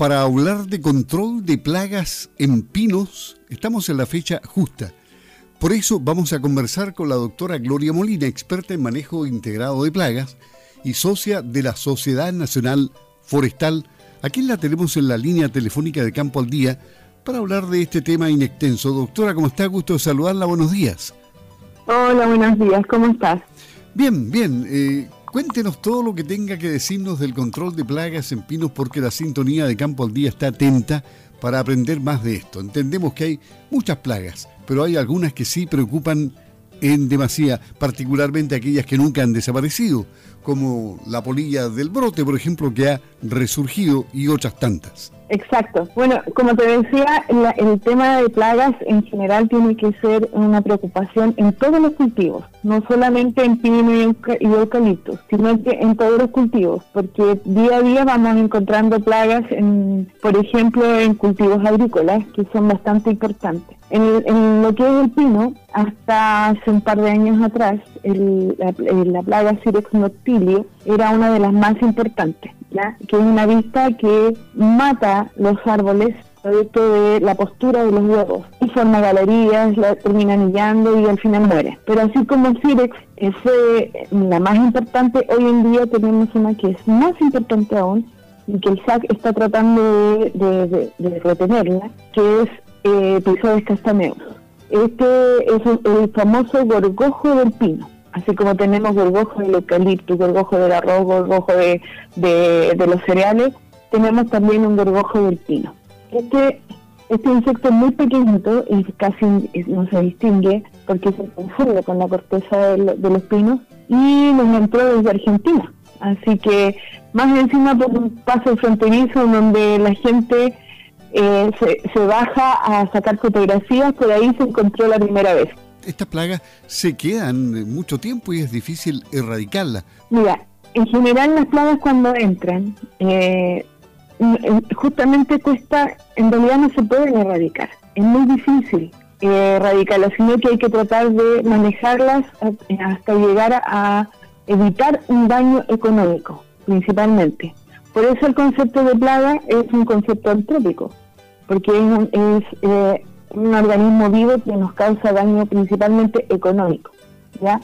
para hablar de control de plagas en pinos, estamos en la fecha justa. Por eso vamos a conversar con la doctora Gloria Molina, experta en manejo integrado de plagas y socia de la Sociedad Nacional Forestal. Aquí la tenemos en la línea telefónica de Campo al Día para hablar de este tema inextenso. Doctora, ¿cómo está? Gusto de saludarla. Buenos días. Hola, buenos días. ¿Cómo estás? Bien, bien. Eh, cuéntenos todo lo que tenga que decirnos del control de plagas en pinos porque la sintonía de Campo al Día está atenta para aprender más de esto. Entendemos que hay muchas plagas, pero hay algunas que sí preocupan en demasía, particularmente aquellas que nunca han desaparecido, como la polilla del brote, por ejemplo, que ha resurgido y otras tantas. Exacto. Bueno, como te decía, el tema de plagas en general tiene que ser una preocupación en todos los cultivos, no solamente en pino y, eucalipto, sino que en todos los cultivos, porque día a día vamos encontrando plagas, en, por ejemplo, en cultivos agrícolas, que son bastante importantes. En, lo que es el pino, hasta hace un par de años atrás, la, plaga Cirex noctilio era una de las más importantes que es una vista que mata los árboles producto de la postura de los huevos y forma galerías, la termina anillando y al final muere. Pero así como Cirex es la más importante, hoy en día tenemos una que es más importante aún y que el SAC está tratando de, retenerla, que es eh, Episodios castaneos. Este es el famoso gorgojo del pino así como tenemos gorgojo del eucalipto, gorgojo del arroz, gorgojo de, de, los cereales, tenemos también un gorgojo del pino. Este, este insecto es muy pequeñito y casi no se distingue porque se confunde con la corteza de, los pinos y nos entró desde Argentina. Así que más encima por un paso fronterizo donde la gente eh, se, se baja a sacar fotografías, por ahí se encontró la primera vez estas plagas se quedan mucho tiempo y es difícil erradicarlas. Mira, en general las plagas cuando entran, eh, justamente cuesta, en realidad no se pueden erradicar, es muy difícil eh, erradicarlas, sino que hay que tratar de manejarlas hasta llegar a, evitar un daño económico, principalmente. Por eso el concepto de plaga es un concepto antrópico, porque es, eh, un organismo vivo que nos causa daño principalmente económico. ¿ya?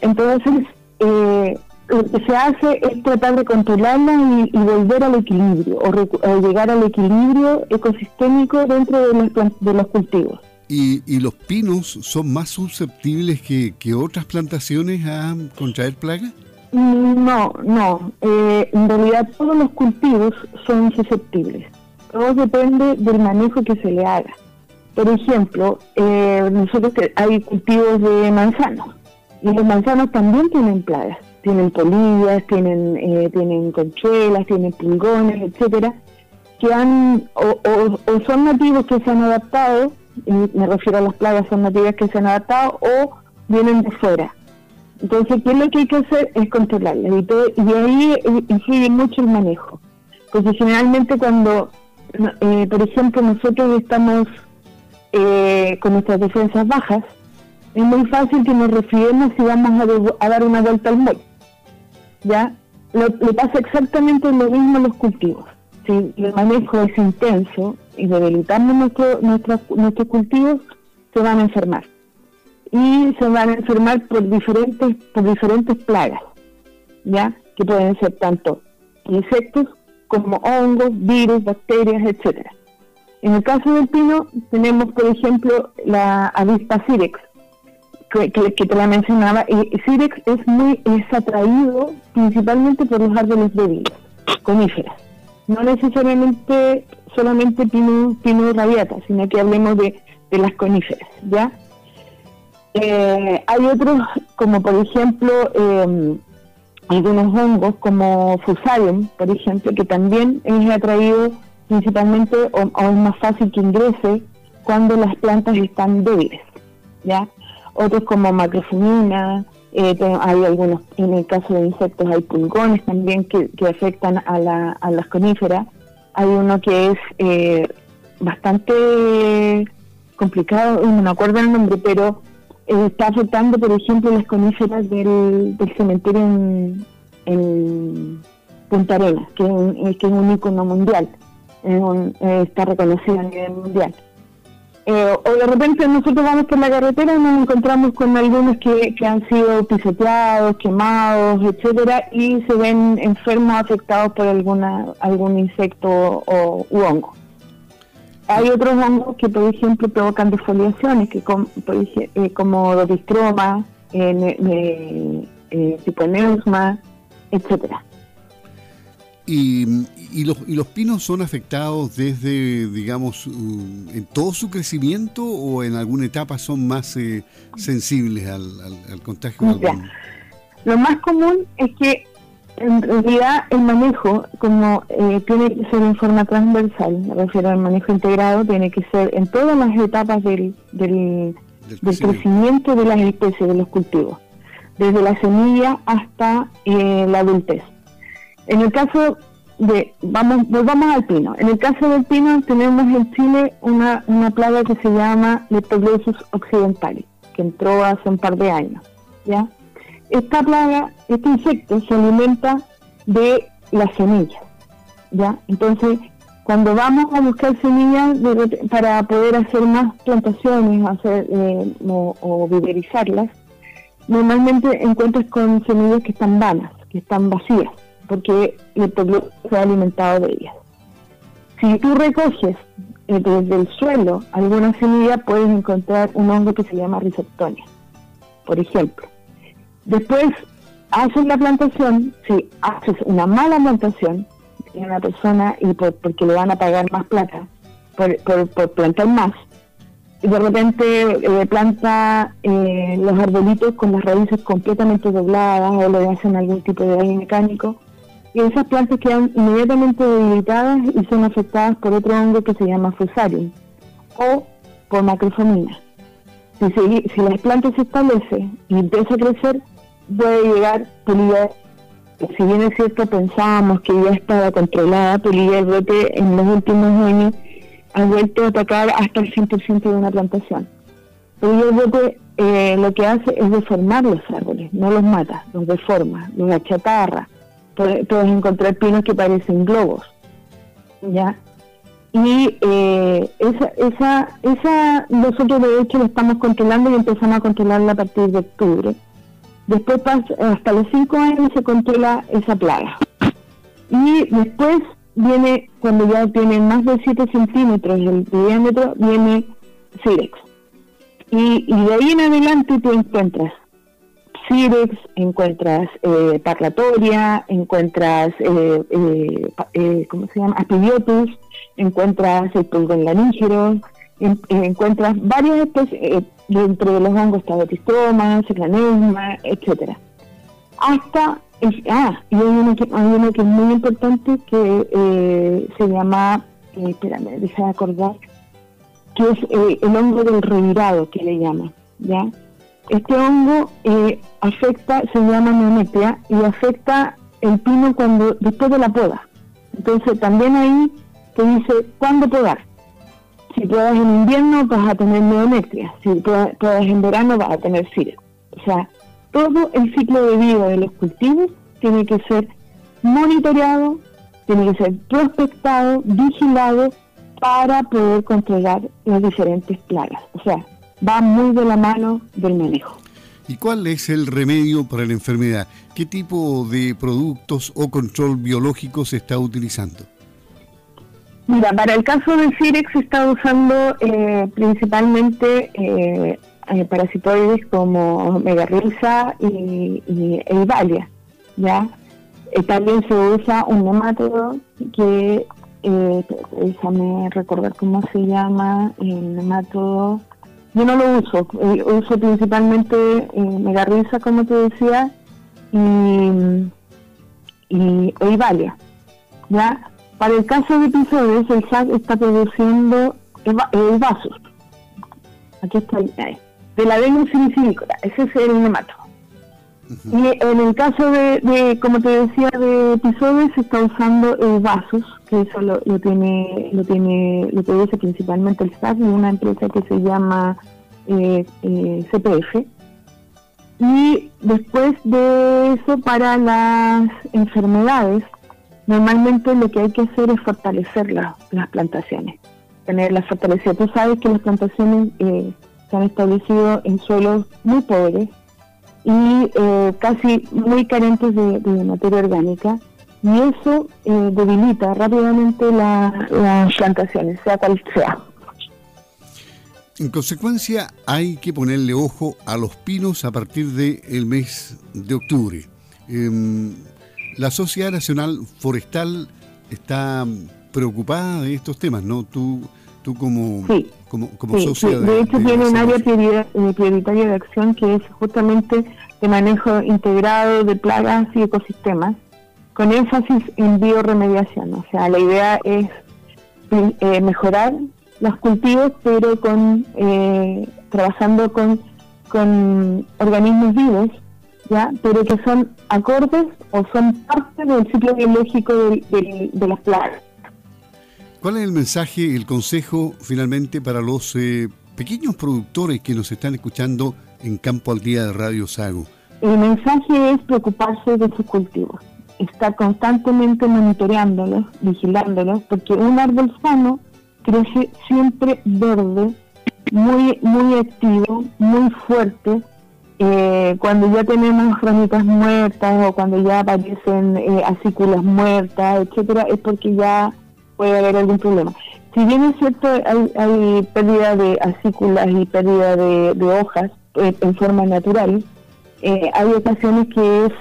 Entonces, eh, lo que se hace es tratar de controlarla y, volver al equilibrio o, llegar al equilibrio ecosistémico dentro de los, de los cultivos. ¿Y, ¿Y, los pinos son más susceptibles que, que otras plantaciones a contraer plagas? No, no. Eh, en realidad todos los cultivos son susceptibles. Todo depende del manejo que se le haga. Por ejemplo, eh, nosotros hay cultivos de manzanos y los manzanos también tienen plagas, tienen polillas, tienen eh, tienen conchuelas, tienen pulgones, etcétera, que han o, son nativos que se han adaptado, y me refiero a las plagas son nativas que se han adaptado o vienen de fuera. Entonces, ¿qué es lo que hay que hacer? Es controlarlas y, y ahí influye mucho el manejo. Porque generalmente cuando, eh, por ejemplo, nosotros estamos eh, con nuestras defensas bajas, es muy fácil que nos refiemos si vamos a, dar una vuelta al mol. ¿Ya? le pasa exactamente lo mismo a los cultivos. Si el manejo es intenso y debilitamos nuestro, nuestros cultivos, se van a enfermar. Y se van a enfermar por diferentes, por diferentes plagas, ¿ya? Que pueden ser tanto insectos como hongos, virus, bacterias, etcétera. En el caso del pino tenemos, por ejemplo, la avispa cirex, que, te la mencionaba, y cirex es muy es atraído principalmente por los árboles débiles, coníferas. No necesariamente solamente pino, pino radiata, sino que hablemos de, las coníferas, ¿ya? Eh, hay otros, como por ejemplo, eh, algunos hongos como Fusarium, por ejemplo, que también es atraído principalmente o, es más fácil que ingrese cuando las plantas están débiles. Otros como macrofumina, eh, hay algunos, en el caso de insectos hay pulgones también que, afectan a, la, a las coníferas. Hay uno que es eh, bastante complicado, no me acuerdo el nombre, pero eh, está afectando, por ejemplo, las coníferas del, cementerio en, Punta Arenas, que un, que es un icono mundial está reconocido a nivel mundial. Eh, o de repente nosotros vamos por la carretera y nos encontramos con algunos que, han sido pisoteados, quemados, etcétera, y se ven enfermos afectados por alguna algún insecto o, u hongo. Hay otros hongos que, por ejemplo, provocan defoliaciones, que como, por eh, como dopistroma, eh, eh, etcétera. Y, y, los, ¿Y los pinos son afectados desde, digamos, en todo su crecimiento o en alguna etapa son más eh, sensibles al, al, contagio? lo más común es que en realidad el manejo, como eh, tiene que ser en forma transversal, me refiero al manejo integrado, tiene que ser en todas las etapas del, del, crecimiento. de las especies, de los cultivos, desde la semilla hasta eh, la adultez. En el caso de, vamos, volvamos al pino. En el caso del pino tenemos en Chile una, una plaga que se llama Leptoglossus occidentalis, que entró hace un par de años, ¿ya? esta plaga, este insecto se alimenta de las semillas, ¿ya? Entonces, cuando vamos a buscar semillas para poder hacer más plantaciones hacer, eh, o, o viverizarlas, normalmente encuentras con semillas que están vanas, que están vacías, porque el pueblo se alimentado de ellas. Si tú recoges eh, desde el suelo alguna semilla, puedes encontrar un hongo que se llama risoptonia, por ejemplo. Después haces la plantación, si haces una mala plantación, tiene una persona y porque le van a pagar más plata por, plantar más, y de repente eh, planta eh, los arbolitos con las raíces completamente dobladas o le hacen algún tipo de daño mecánico, esas plantas quedan inmediatamente debilitadas y son afectadas por otro hongo que se llama fusarium o por macrofamina. Si, las plantas se establecen y empieza a crecer, puede llegar polilla, si bien es cierto pensábamos que ya estaba controlada, polilla el brote en los últimos años ha vuelto a atacar hasta el 100% de una plantación. Polilla el brote eh, lo que hace es deformar los árboles, no los mata, los deforma, los achatarra. Puedes, encontrar pinos que parecen globos, ¿ya? Y eh, esa, esa, esa nosotros de hecho lo estamos controlando y empezamos a controlarla a partir de octubre Después hasta los 5 años se controla esa plaga. Y después viene, cuando ya tiene más de 7 centímetros de, diámetro, viene Cirex. Y, y, de ahí en adelante tú encuentras Cirex, encuentras eh, Parlatoria, encuentras, eh, eh, eh, ¿cómo se llama? Aspidiotus, encuentras el pulgón lanígero, encuentras varias especies, dentro de los hongos está Batistroma, Seclanesma, etcétera. Hasta, ah, y hay uno, que, hay uno que es muy importante que eh, se llama, eh, espérame, deja de acordar, que es eh, el hongo del revirado, que le llaman, ¿ya? Este hongo eh, afecta, se llama neonepia, y afecta el pino cuando después de la poda. Entonces también ahí te dice cuándo podar si puedas en invierno vas a tener neometria, si puedas en verano vas a tener cire. O sea, todo el ciclo de vida de los cultivos tiene que ser monitoreado, tiene que ser prospectado, vigilado para poder controlar las diferentes plagas. O sea, va muy de la mano del manejo. ¿Y cuál es el remedio para la enfermedad? ¿Qué tipo de productos o control biológico se está utilizando? Mira, para el caso del Cirex se está usando eh, principalmente eh, eh, parasitoides como megarriza y, y Eivalia, ¿ya? también se usa un nemátodo que, déjame recordar cómo se llama, el nemátodo, yo no lo uso, uso principalmente megarriza, como te decía, y, y ¿ya? Para el caso de episodios, el SAC está produciendo el vasos. Aquí está el, de la Venus ese es el nemato. Y en el caso de, como te decía, de episodios, se está usando el vasos, que eso lo, tiene, lo tiene, lo produce principalmente el SAC, de una empresa que se llama eh, eh, CPF. Y después de eso, para las enfermedades, normalmente lo que hay que hacer es fortalecer las plantaciones, tenerlas fortalecidas. Tú sabes que las plantaciones eh, se han establecido en suelos muy pobres y eh, casi muy carentes de, materia orgánica y eso eh, debilita rápidamente las plantaciones, sea cual sea. En consecuencia, hay que ponerle ojo a los pinos a partir del mes de octubre. Em, la Sociedad Nacional Forestal está preocupada de estos temas, ¿no? Tú, tú como, como, como sociedad. De, hecho, tiene un área eh, prioritaria de acción que es justamente de manejo integrado de plagas y ecosistemas, con énfasis en bioremediación. O sea, la idea es eh, mejorar los cultivos, pero con eh, trabajando con, con organismos vivos, ya, pero que son acordes o son parte del ciclo biológico de, las plagas. ¿Cuál es el mensaje, el consejo finalmente para los eh, pequeños productores que nos están escuchando en Campo al Día de Radio Sago? El mensaje es preocuparse de sus cultivos, estar constantemente monitoreándolos, vigilándolos, porque un árbol sano crece siempre verde, muy, muy activo, muy fuerte. Eh, cuando ya tenemos ramitas muertas o cuando ya aparecen eh, acículas muertas, etcétera, es porque ya puede haber algún problema. Si bien es cierto, hay, pérdida de acículas y pérdida de, hojas eh, en forma natural, eh, hay ocasiones que es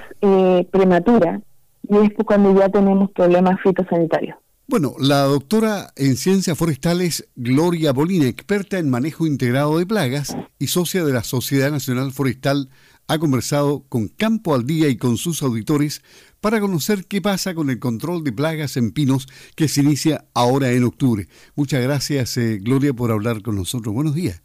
prematura y es cuando ya tenemos problemas fitosanitarios. Bueno, la doctora en ciencias forestales Gloria Bolina, experta en manejo integrado de plagas y socia de la Sociedad Nacional Forestal, ha conversado con Campo al Día y con sus auditores para conocer qué pasa con el control de plagas en pinos que se inicia ahora en octubre. Muchas gracias, eh, Gloria, por hablar con nosotros. Buenos días.